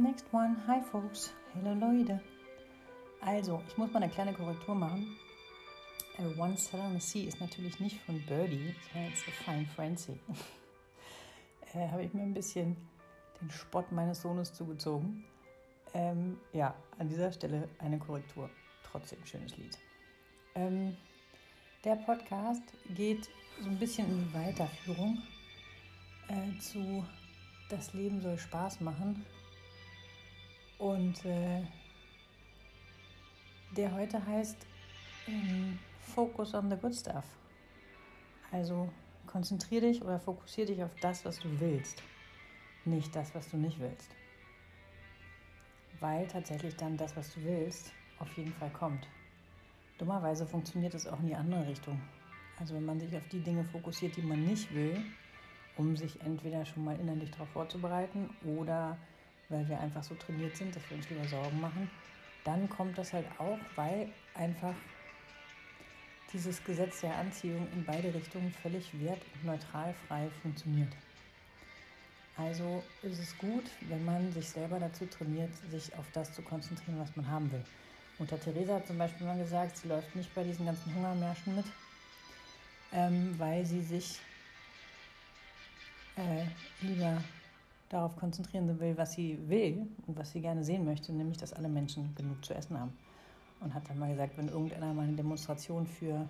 Next one. Hi folks. Hello Leute. Also, ich muss mal eine kleine Korrektur machen. Uh, one Cell on the Sea ist natürlich nicht von Birdie, sondern it's a Fine Frenzy. äh, Habe ich mir ein bisschen den Spott meines Sohnes zugezogen. Ähm, ja, an dieser Stelle eine Korrektur. Trotzdem schönes Lied. Ähm, der Podcast geht so ein bisschen in die Weiterführung äh, zu Das Leben soll Spaß machen. Und äh, der heute heißt ähm, Focus on the Good Stuff. Also konzentriere dich oder fokussiere dich auf das, was du willst, nicht das, was du nicht willst. Weil tatsächlich dann das, was du willst, auf jeden Fall kommt. Dummerweise funktioniert es auch in die andere Richtung. Also wenn man sich auf die Dinge fokussiert, die man nicht will, um sich entweder schon mal innerlich darauf vorzubereiten oder weil wir einfach so trainiert sind, dass wir uns lieber Sorgen machen, dann kommt das halt auch, weil einfach dieses Gesetz der Anziehung in beide Richtungen völlig wert- und neutral frei funktioniert. Also ist es gut, wenn man sich selber dazu trainiert, sich auf das zu konzentrieren, was man haben will. Mutter Teresa hat zum Beispiel mal gesagt, sie läuft nicht bei diesen ganzen Hungermärschen mit, ähm, weil sie sich äh, lieber darauf konzentrieren will, was sie will und was sie gerne sehen möchte, nämlich dass alle Menschen genug zu essen haben. Und hat dann mal gesagt, wenn irgendeiner mal eine Demonstration für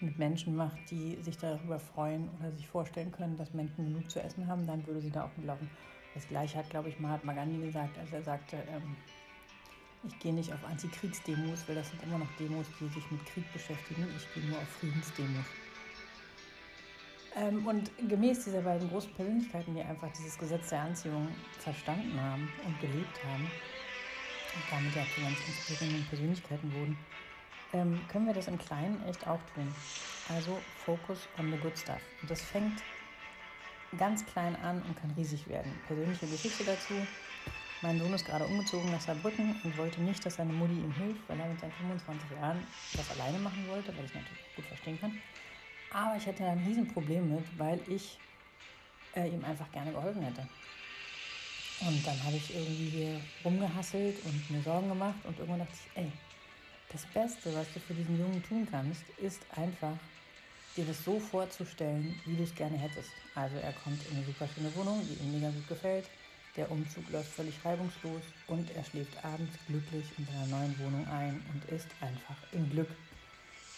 mit Menschen macht, die sich darüber freuen oder sich vorstellen können, dass Menschen genug zu essen haben, dann würde sie da auch mitlaufen. Das gleiche hat, glaube ich, Mahatma Gandhi gesagt, als er sagte, ähm, ich gehe nicht auf Antikriegsdemos, weil das sind immer noch Demos, die sich mit Krieg beschäftigen. Ich gehe nur auf Friedensdemos. Ähm, und gemäß dieser beiden großen Persönlichkeiten, die einfach dieses Gesetz der Anziehung verstanden haben und gelebt haben, und damit ja die ganz inspirierenden Persönlichkeiten wurden, ähm, können wir das im Kleinen echt auch tun. Also Focus on the good stuff. Und das fängt ganz klein an und kann riesig werden. Persönliche Geschichte dazu. Mein Sohn ist gerade umgezogen nach Saarbrücken und wollte nicht, dass seine Mutti ihm hilft, weil er mit seinen 25 Jahren das alleine machen wollte, was ich natürlich gut verstehen kann. Aber ich hätte ein Riesenproblem mit, weil ich äh, ihm einfach gerne geholfen hätte. Und dann habe ich irgendwie hier rumgehasselt und mir Sorgen gemacht und irgendwann dachte ich, ey, das Beste, was du für diesen Jungen tun kannst, ist einfach, dir das so vorzustellen, wie du es gerne hättest. Also er kommt in eine super schöne Wohnung, die ihm mega gut gefällt. Der Umzug läuft völlig reibungslos und er schläft abends glücklich in seiner neuen Wohnung ein und ist einfach im Glück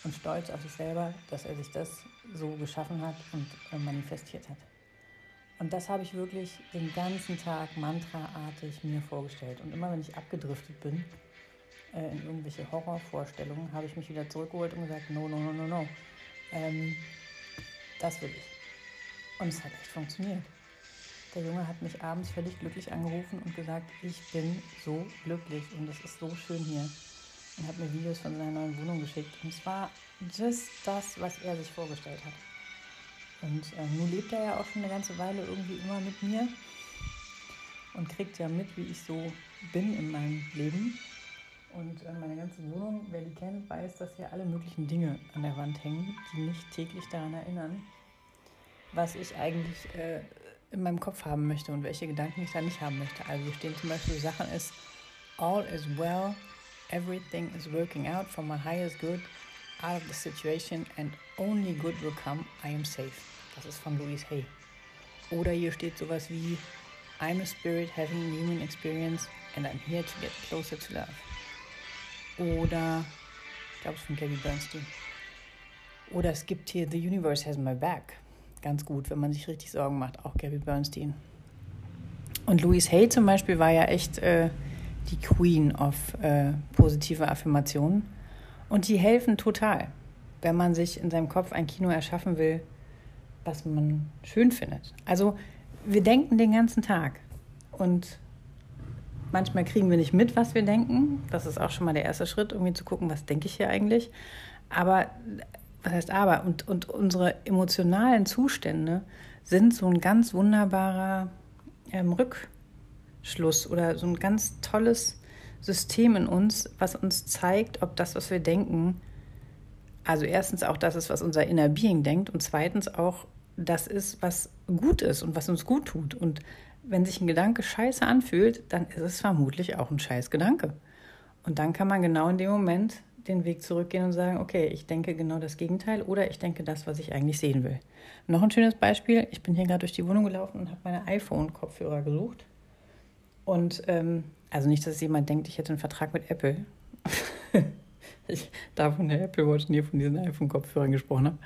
und stolz auf sich selber, dass er sich das so geschaffen hat und äh, manifestiert hat. Und das habe ich wirklich den ganzen Tag mantraartig mir vorgestellt. Und immer wenn ich abgedriftet bin äh, in irgendwelche Horrorvorstellungen, habe ich mich wieder zurückgeholt und gesagt, no, no, no, no, no. Ähm, das will ich. Und es hat echt funktioniert. Der Junge hat mich abends völlig glücklich angerufen und gesagt, ich bin so glücklich und es ist so schön hier. Und hat mir Videos von seiner neuen Wohnung geschickt. Und es war just das, was er sich vorgestellt hat. Und äh, nun lebt er ja auch schon eine ganze Weile irgendwie immer mit mir und kriegt ja mit, wie ich so bin in meinem Leben. Und äh, meine ganze Wohnung, wer die kennt, weiß, dass hier alle möglichen Dinge an der Wand hängen, die mich täglich daran erinnern, was ich eigentlich äh, in meinem Kopf haben möchte und welche Gedanken ich da nicht haben möchte. Also hier stehen zum Beispiel Sachen ist All is well, everything is working out for my highest good, out of the situation and only good will come, I am safe. Das ist von Louise Hay. Oder hier steht sowas wie I'm a spirit having a human experience and I'm here to get closer to love. Oder, ich glaube es von Gabby Bernstein. Oder es gibt hier The Universe has my back. Ganz gut, wenn man sich richtig Sorgen macht, auch Gabby Bernstein. Und Louise Hay zum Beispiel war ja echt äh, die Queen of äh, positive Affirmationen. Und die helfen total, wenn man sich in seinem Kopf ein Kino erschaffen will, was man schön findet. Also wir denken den ganzen Tag und manchmal kriegen wir nicht mit, was wir denken. Das ist auch schon mal der erste Schritt, irgendwie zu gucken, was denke ich hier eigentlich. Aber, was heißt aber? Und, und unsere emotionalen Zustände sind so ein ganz wunderbarer ähm, Rückschluss oder so ein ganz tolles System in uns, was uns zeigt, ob das, was wir denken, also erstens auch das ist, was unser Inner Being denkt und zweitens auch das ist, was gut ist und was uns gut tut. Und wenn sich ein Gedanke scheiße anfühlt, dann ist es vermutlich auch ein scheiß Gedanke. Und dann kann man genau in dem Moment den Weg zurückgehen und sagen, okay, ich denke genau das Gegenteil oder ich denke das, was ich eigentlich sehen will. Noch ein schönes Beispiel, ich bin hier gerade durch die Wohnung gelaufen und habe meine iPhone-Kopfhörer gesucht. Und ähm, also nicht, dass jemand denkt, ich hätte einen Vertrag mit Apple. ich da von der Apple Watch nie von diesen iPhone-Kopfhörern gesprochen habe.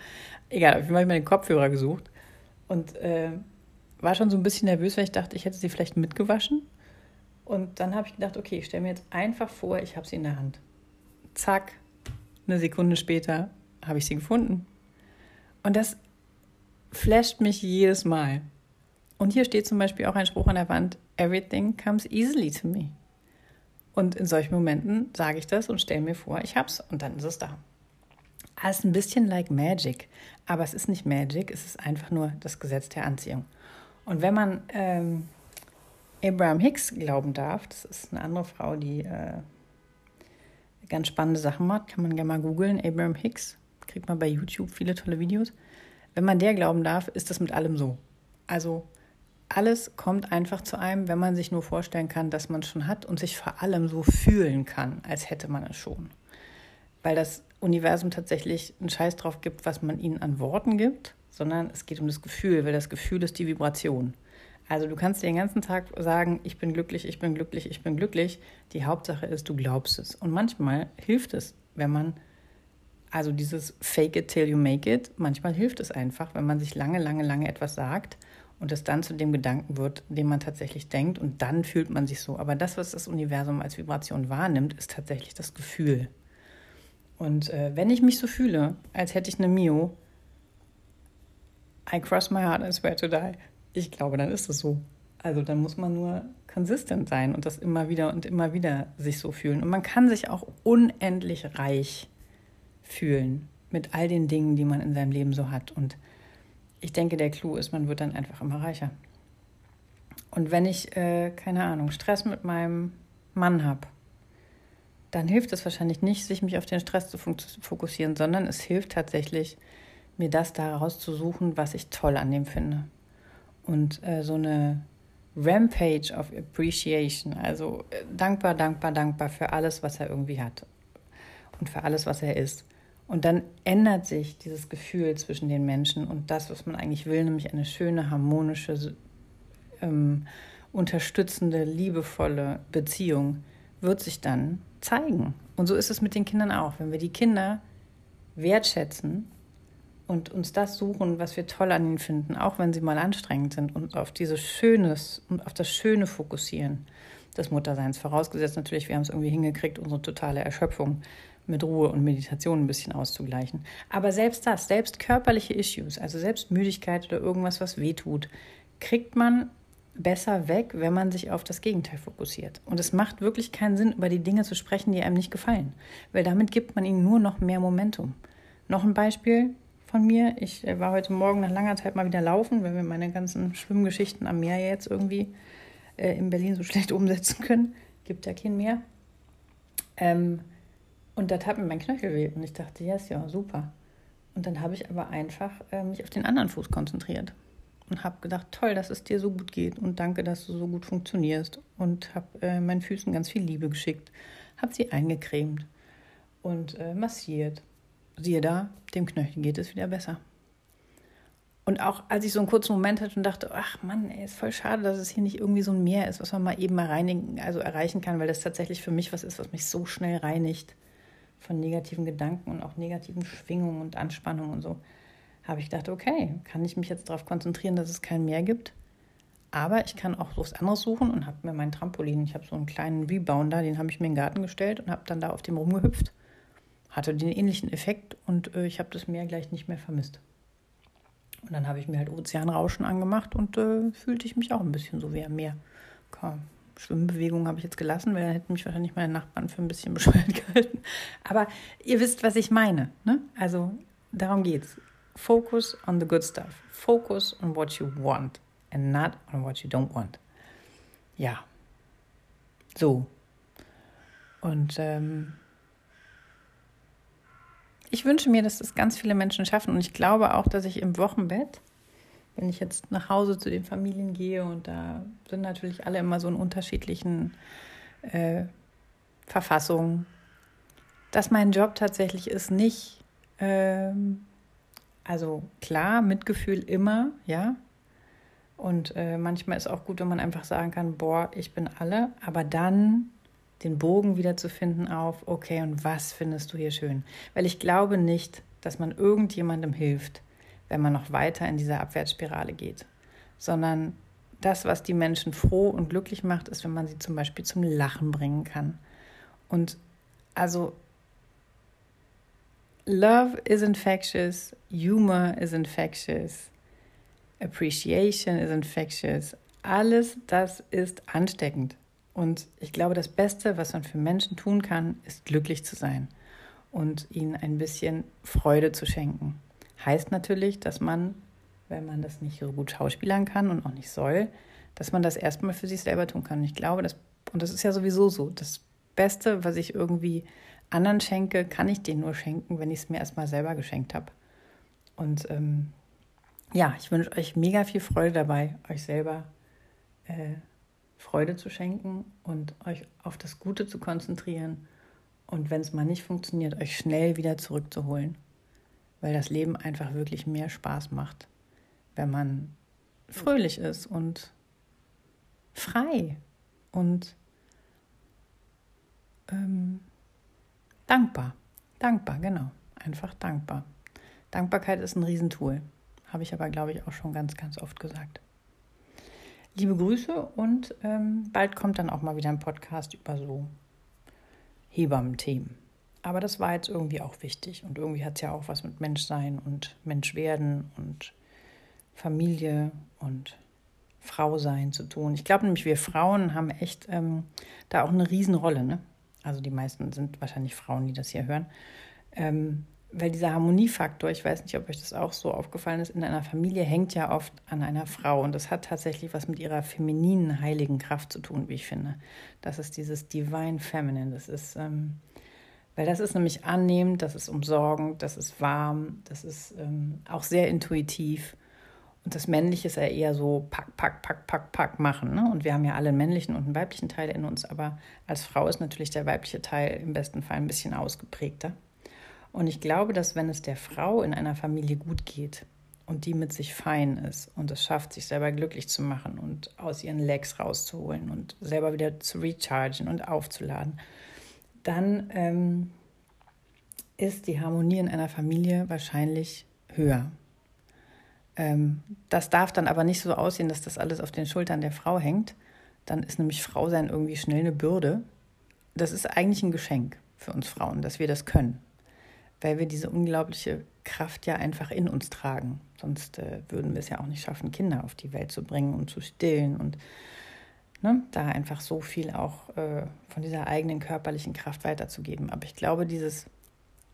Egal, auf jeden Fall habe ich meine Kopfhörer gesucht und äh, war schon so ein bisschen nervös, weil ich dachte, ich hätte sie vielleicht mitgewaschen. Und dann habe ich gedacht, okay, ich stelle mir jetzt einfach vor, ich habe sie in der Hand. Zack, eine Sekunde später habe ich sie gefunden. Und das flasht mich jedes Mal. Und hier steht zum Beispiel auch ein Spruch an der Wand, Everything comes easily to me. Und in solchen Momenten sage ich das und stelle mir vor, ich hab's und dann ist es da. Es ist ein bisschen like Magic, aber es ist nicht Magic, es ist einfach nur das Gesetz der Anziehung. Und wenn man ähm, Abraham Hicks glauben darf, das ist eine andere Frau, die äh, ganz spannende Sachen macht, kann man gerne mal googeln, Abraham Hicks, kriegt man bei YouTube viele tolle Videos. Wenn man der glauben darf, ist das mit allem so. Also alles kommt einfach zu einem, wenn man sich nur vorstellen kann, dass man es schon hat und sich vor allem so fühlen kann, als hätte man es schon. Weil das Universum tatsächlich einen Scheiß drauf gibt, was man ihnen an Worten gibt, sondern es geht um das Gefühl, weil das Gefühl ist die Vibration. Also du kannst dir den ganzen Tag sagen, ich bin glücklich, ich bin glücklich, ich bin glücklich. Die Hauptsache ist, du glaubst es. Und manchmal hilft es, wenn man, also dieses Fake it till you make it, manchmal hilft es einfach, wenn man sich lange, lange, lange etwas sagt und es dann zu dem Gedanken wird, den man tatsächlich denkt und dann fühlt man sich so. Aber das, was das Universum als Vibration wahrnimmt, ist tatsächlich das Gefühl. Und äh, wenn ich mich so fühle, als hätte ich eine Mio, I cross my heart and swear to die. Ich glaube, dann ist es so. Also dann muss man nur konsistent sein und das immer wieder und immer wieder sich so fühlen. Und man kann sich auch unendlich reich fühlen mit all den Dingen, die man in seinem Leben so hat. Und ich denke, der Clou ist, man wird dann einfach immer reicher. Und wenn ich, äh, keine Ahnung, Stress mit meinem Mann habe, dann hilft es wahrscheinlich nicht, sich mich auf den Stress zu fokussieren, sondern es hilft tatsächlich, mir das daraus zu suchen, was ich toll an dem finde. Und äh, so eine Rampage of Appreciation, also äh, dankbar, dankbar, dankbar für alles, was er irgendwie hat und für alles, was er ist. Und dann ändert sich dieses Gefühl zwischen den Menschen und das, was man eigentlich will, nämlich eine schöne, harmonische, ähm, unterstützende, liebevolle Beziehung, wird sich dann zeigen. Und so ist es mit den Kindern auch. Wenn wir die Kinder wertschätzen und uns das suchen, was wir toll an ihnen finden, auch wenn sie mal anstrengend sind und auf dieses Schönes und auf das Schöne fokussieren des Mutterseins, vorausgesetzt natürlich, wir haben es irgendwie hingekriegt, unsere totale Erschöpfung mit Ruhe und Meditation ein bisschen auszugleichen. Aber selbst das, selbst körperliche Issues, also selbst Müdigkeit oder irgendwas, was wehtut, kriegt man besser weg, wenn man sich auf das Gegenteil fokussiert. Und es macht wirklich keinen Sinn, über die Dinge zu sprechen, die einem nicht gefallen, weil damit gibt man ihnen nur noch mehr Momentum. Noch ein Beispiel von mir. Ich äh, war heute Morgen nach langer Zeit mal wieder laufen, weil wir meine ganzen Schwimmgeschichten am Meer jetzt irgendwie äh, in Berlin so schlecht umsetzen können. Gibt ja kein Meer. Ähm, und da tat mir mein Knöchel weh und ich dachte, ja, ist ja super. Und dann habe ich aber einfach äh, mich auf den anderen Fuß konzentriert und habe gedacht, toll, dass es dir so gut geht und danke, dass du so gut funktionierst und habe äh, meinen Füßen ganz viel Liebe geschickt, habe sie eingecremt und äh, massiert. Siehe da, dem Knöchel geht es wieder besser. Und auch als ich so einen kurzen Moment hatte und dachte, ach Mann, ey, ist voll schade, dass es hier nicht irgendwie so ein Meer ist, was man mal eben mal reinigen, also erreichen kann, weil das tatsächlich für mich was ist, was mich so schnell reinigt von negativen Gedanken und auch negativen Schwingungen und Anspannungen und so, habe ich gedacht, okay, kann ich mich jetzt darauf konzentrieren, dass es kein Meer gibt. Aber ich kann auch was anderes suchen und habe mir meinen Trampolin, ich habe so einen kleinen Rebounder, den habe ich mir in den Garten gestellt und habe dann da auf dem rumgehüpft. Hatte den ähnlichen Effekt und äh, ich habe das Meer gleich nicht mehr vermisst. Und dann habe ich mir halt Ozeanrauschen angemacht und äh, fühlte ich mich auch ein bisschen so wie am Meer. Komm, Schwimmbewegungen habe ich jetzt gelassen, weil dann hätten mich wahrscheinlich meine Nachbarn für ein bisschen bescheuert gehalten. Aber ihr wisst, was ich meine. Ne? Also darum geht's. Focus on the good stuff. Focus on what you want and not on what you don't want. Ja. So. Und ähm, ich wünsche mir, dass das ganz viele Menschen schaffen. Und ich glaube auch, dass ich im Wochenbett wenn ich jetzt nach Hause zu den Familien gehe und da sind natürlich alle immer so in unterschiedlichen äh, Verfassungen, dass mein Job tatsächlich ist, nicht, ähm, also klar, Mitgefühl immer, ja. Und äh, manchmal ist auch gut, wenn man einfach sagen kann, boah, ich bin alle, aber dann den Bogen wieder zu finden auf, okay, und was findest du hier schön? Weil ich glaube nicht, dass man irgendjemandem hilft, wenn man noch weiter in dieser Abwärtsspirale geht, sondern das, was die Menschen froh und glücklich macht, ist, wenn man sie zum Beispiel zum Lachen bringen kann. Und also Love is infectious, Humor is infectious, Appreciation is infectious. Alles das ist ansteckend. Und ich glaube, das Beste, was man für Menschen tun kann, ist glücklich zu sein und ihnen ein bisschen Freude zu schenken. Heißt natürlich, dass man, wenn man das nicht so gut schauspielern kann und auch nicht soll, dass man das erstmal für sich selber tun kann. Und ich glaube, das, und das ist ja sowieso so, das Beste, was ich irgendwie anderen schenke, kann ich denen nur schenken, wenn ich es mir erstmal selber geschenkt habe. Und ähm, ja, ich wünsche euch mega viel Freude dabei, euch selber äh, Freude zu schenken und euch auf das Gute zu konzentrieren und wenn es mal nicht funktioniert, euch schnell wieder zurückzuholen, weil das Leben einfach wirklich mehr Spaß macht, wenn man fröhlich ist und frei und ähm, dankbar. Dankbar, genau. Einfach dankbar. Dankbarkeit ist ein Riesentool. Habe ich aber, glaube ich, auch schon ganz, ganz oft gesagt. Liebe Grüße und ähm, bald kommt dann auch mal wieder ein Podcast über so Hebammen-Themen. Aber das war jetzt irgendwie auch wichtig und irgendwie hat es ja auch was mit Menschsein und Menschwerden und Familie und Frau sein zu tun. Ich glaube nämlich, wir Frauen haben echt ähm, da auch eine Riesenrolle. Ne? Also die meisten sind wahrscheinlich Frauen, die das hier hören. Ähm, weil dieser Harmoniefaktor, ich weiß nicht, ob euch das auch so aufgefallen ist, in einer Familie hängt ja oft an einer Frau und das hat tatsächlich was mit ihrer femininen, heiligen Kraft zu tun, wie ich finde. Das ist dieses Divine Feminine, das ist, ähm, weil das ist nämlich annehmend, das ist umsorgend, das ist warm, das ist ähm, auch sehr intuitiv und das Männliche ist ja eher so pack, pack, pack, pack, pack machen. Ne? Und wir haben ja alle einen männlichen und einen weiblichen Teil in uns, aber als Frau ist natürlich der weibliche Teil im besten Fall ein bisschen ausgeprägter. Und ich glaube, dass wenn es der Frau in einer Familie gut geht und die mit sich fein ist und es schafft, sich selber glücklich zu machen und aus ihren Legs rauszuholen und selber wieder zu rechargen und aufzuladen, dann ähm, ist die Harmonie in einer Familie wahrscheinlich höher. Ähm, das darf dann aber nicht so aussehen, dass das alles auf den Schultern der Frau hängt. Dann ist nämlich Frau sein irgendwie schnell eine Bürde. Das ist eigentlich ein Geschenk für uns Frauen, dass wir das können weil wir diese unglaubliche Kraft ja einfach in uns tragen. Sonst äh, würden wir es ja auch nicht schaffen, Kinder auf die Welt zu bringen und zu stillen und ne, da einfach so viel auch äh, von dieser eigenen körperlichen Kraft weiterzugeben. Aber ich glaube, dieses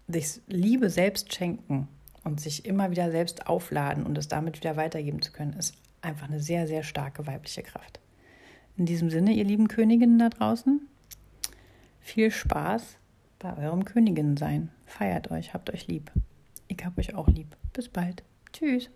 sich Liebe selbst schenken und sich immer wieder selbst aufladen und es damit wieder weitergeben zu können, ist einfach eine sehr, sehr starke weibliche Kraft. In diesem Sinne, ihr lieben Königinnen da draußen, viel Spaß bei eurem Königin sein. Feiert euch, habt euch lieb. Ich hab euch auch lieb. Bis bald. Tschüss.